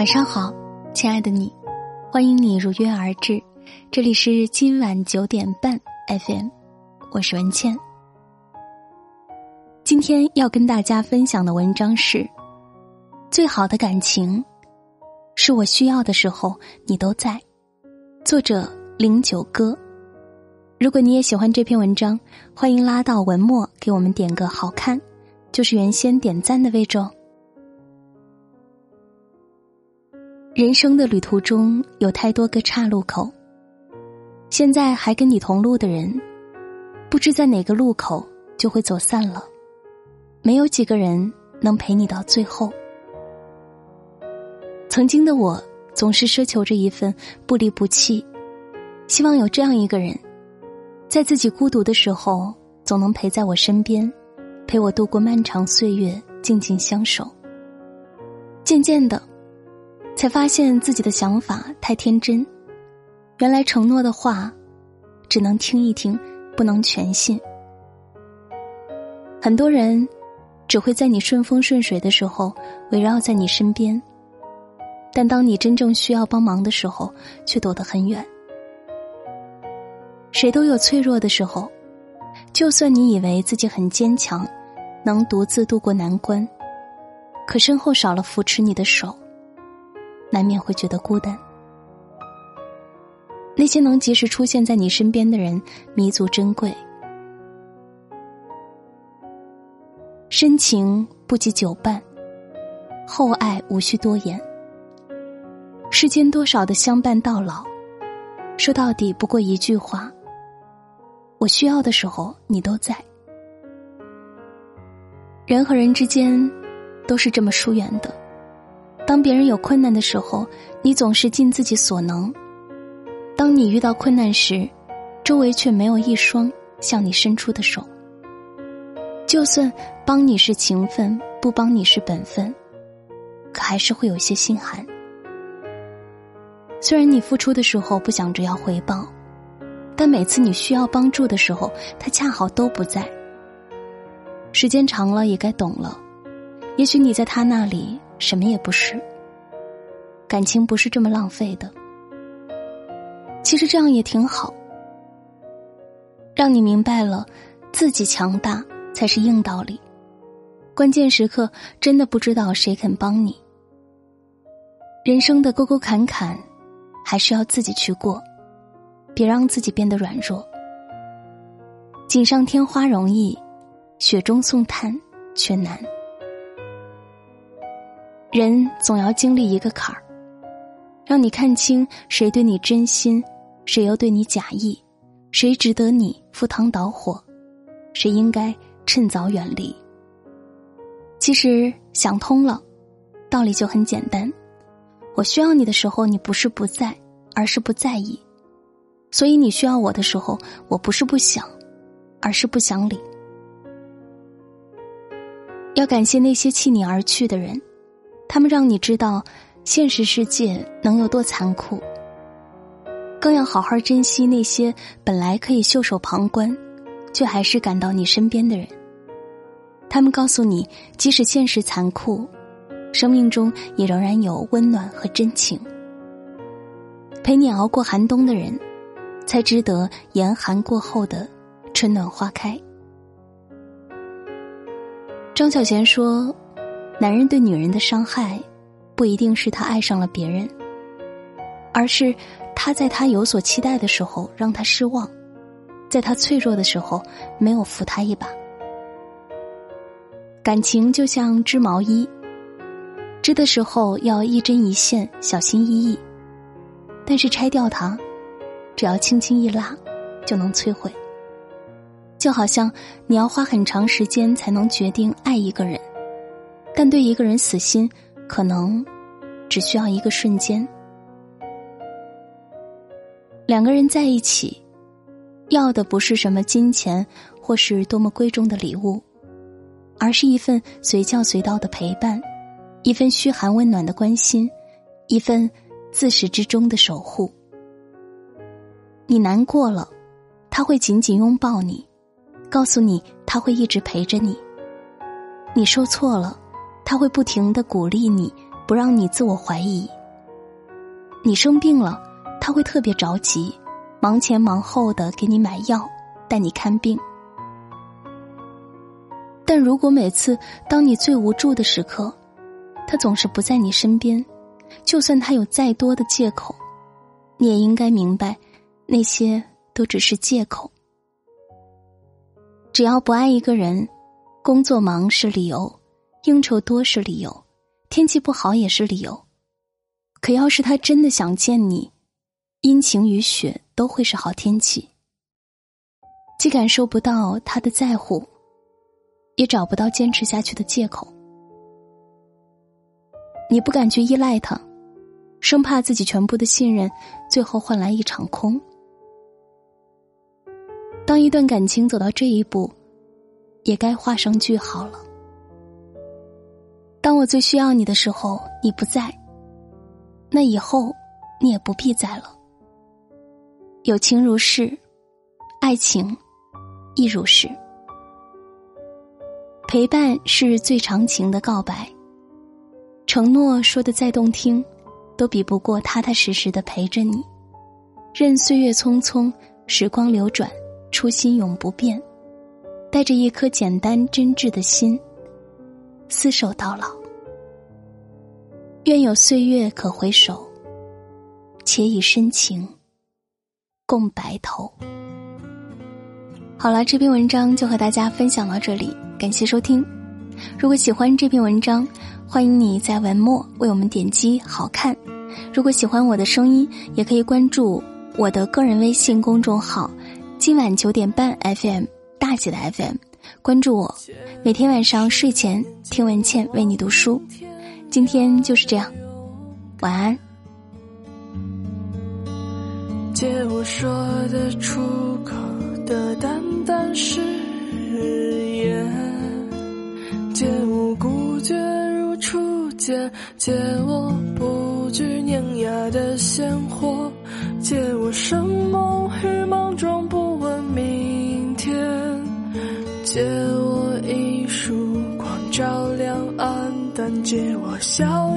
晚上好，亲爱的你，欢迎你如约而至，这里是今晚九点半 FM，我是文倩。今天要跟大家分享的文章是：最好的感情，是我需要的时候你都在。作者零九哥。如果你也喜欢这篇文章，欢迎拉到文末给我们点个好看，就是原先点赞的位置哦。人生的旅途中有太多个岔路口，现在还跟你同路的人，不知在哪个路口就会走散了，没有几个人能陪你到最后。曾经的我总是奢求着一份不离不弃，希望有这样一个人。在自己孤独的时候，总能陪在我身边，陪我度过漫长岁月，静静相守。渐渐的，才发现自己的想法太天真。原来承诺的话，只能听一听，不能全信。很多人只会在你顺风顺水的时候围绕在你身边，但当你真正需要帮忙的时候，却躲得很远。谁都有脆弱的时候，就算你以为自己很坚强，能独自度过难关，可身后少了扶持你的手，难免会觉得孤单。那些能及时出现在你身边的人，弥足珍贵。深情不及久伴，厚爱无需多言。世间多少的相伴到老，说到底不过一句话。我需要的时候，你都在。人和人之间都是这么疏远的。当别人有困难的时候，你总是尽自己所能；当你遇到困难时，周围却没有一双向你伸出的手。就算帮你是情分，不帮你是本分，可还是会有些心寒。虽然你付出的时候不想着要回报。但每次你需要帮助的时候，他恰好都不在。时间长了也该懂了，也许你在他那里什么也不是。感情不是这么浪费的。其实这样也挺好，让你明白了，自己强大才是硬道理。关键时刻真的不知道谁肯帮你。人生的沟沟坎坎，还是要自己去过。别让自己变得软弱。锦上添花容易，雪中送炭却难。人总要经历一个坎儿，让你看清谁对你真心，谁又对你假意，谁值得你赴汤蹈火，谁应该趁早远离。其实想通了，道理就很简单。我需要你的时候，你不是不在，而是不在意。所以你需要我的时候，我不是不想，而是不想理。要感谢那些弃你而去的人，他们让你知道现实世界能有多残酷。更要好好珍惜那些本来可以袖手旁观，却还是赶到你身边的人。他们告诉你，即使现实残酷，生命中也仍然有温暖和真情。陪你熬过寒冬的人。才值得严寒过后的春暖花开。张小娴说：“男人对女人的伤害，不一定是他爱上了别人，而是他在他有所期待的时候让他失望，在他脆弱的时候没有扶他一把。感情就像织毛衣，织的时候要一针一线，小心翼翼，但是拆掉它。”只要轻轻一拉，就能摧毁。就好像你要花很长时间才能决定爱一个人，但对一个人死心，可能只需要一个瞬间。两个人在一起，要的不是什么金钱或是多么贵重的礼物，而是一份随叫随到的陪伴，一份嘘寒问暖的关心，一份自始至终的守护。你难过了，他会紧紧拥抱你，告诉你他会一直陪着你。你受挫了，他会不停的鼓励你，不让你自我怀疑。你生病了，他会特别着急，忙前忙后的给你买药，带你看病。但如果每次当你最无助的时刻，他总是不在你身边，就算他有再多的借口，你也应该明白，那些都只是借口。只要不爱一个人，工作忙是理由，应酬多是理由，天气不好也是理由。可要是他真的想见你，阴晴雨雪都会是好天气。既感受不到他的在乎。也找不到坚持下去的借口。你不敢去依赖他，生怕自己全部的信任最后换来一场空。当一段感情走到这一步，也该画上句号了。我最需要你的时候，你不在，那以后你也不必在了。友情如是，爱情亦如是。陪伴是最长情的告白，承诺说的再动听，都比不过踏踏实实的陪着你。任岁月匆匆，时光流转，初心永不变。带着一颗简单真挚的心，厮守到老。愿有岁月可回首，且以深情共白头。好了，这篇文章就和大家分享到这里。感谢收听，如果喜欢这篇文章，欢迎你在文末为我们点击“好看”。如果喜欢我的声音，也可以关注我的个人微信公众号“今晚九点半 FM 大姐的 FM”，关注我，每天晚上睡前听文倩为你读书。今天就是这样，晚安。借我说的出口的淡淡誓言。借我孤绝如初见，借我不惧碾压的鲜活，借我生猛与莽撞，不借我笑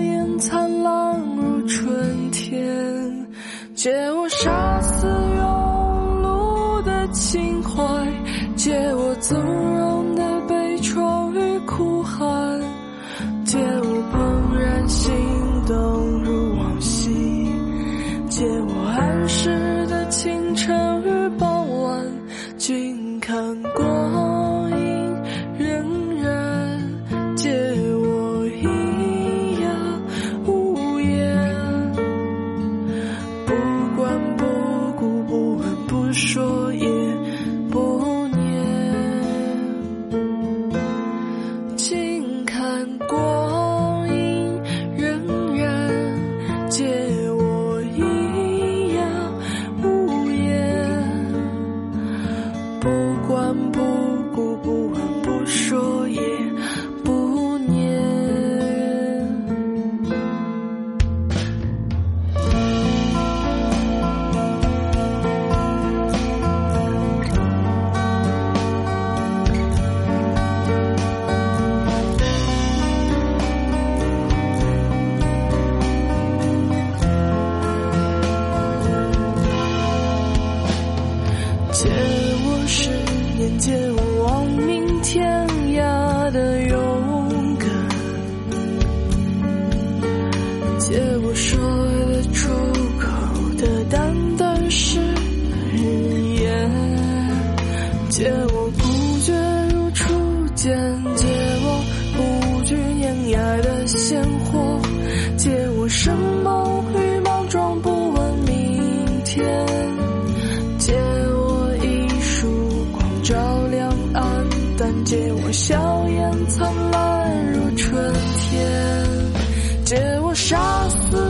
我不觉如初见，借我不惧碾压的鲜活，借我生猛与莽撞，不问明天，借我一束光照亮暗淡，借我笑颜灿烂如春天，借我杀死。